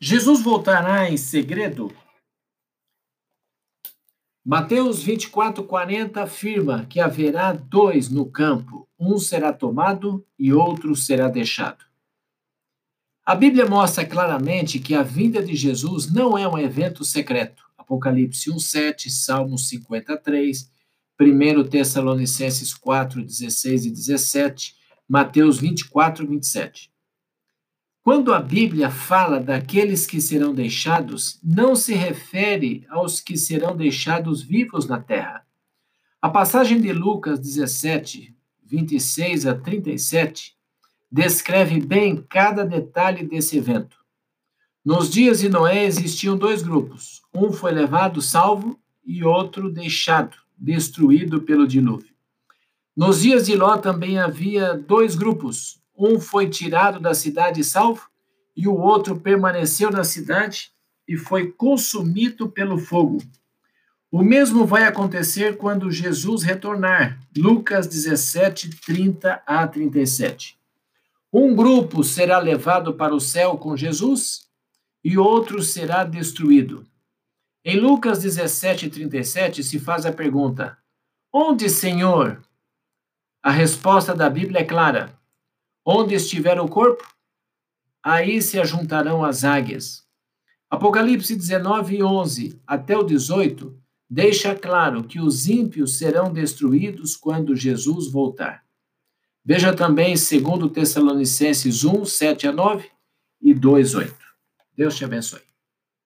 Jesus voltará em segredo? Mateus 24, 40 afirma que haverá dois no campo, um será tomado e outro será deixado. A Bíblia mostra claramente que a vinda de Jesus não é um evento secreto. Apocalipse 1, 7, Salmos 53, 1 Tessalonicenses 4, 16 e 17, Mateus 24, 27. Quando a Bíblia fala daqueles que serão deixados, não se refere aos que serão deixados vivos na terra. A passagem de Lucas 17, 26 a 37, descreve bem cada detalhe desse evento. Nos dias de Noé existiam dois grupos: um foi levado salvo e outro deixado, destruído pelo dilúvio. Nos dias de Ló também havia dois grupos: um foi tirado da cidade salvo, e o outro permaneceu na cidade e foi consumido pelo fogo. O mesmo vai acontecer quando Jesus retornar. Lucas 17, 30 a 37. Um grupo será levado para o céu com Jesus e outro será destruído. Em Lucas 17, 37 se faz a pergunta: Onde, Senhor? A resposta da Bíblia é clara: Onde estiver o corpo, aí se ajuntarão as águias. Apocalipse 19, 11 até o 18 deixa claro que os ímpios serão destruídos quando Jesus voltar. Veja também 2 Tessalonicenses 1, 7 a 9 e 2, 8. Deus te abençoe.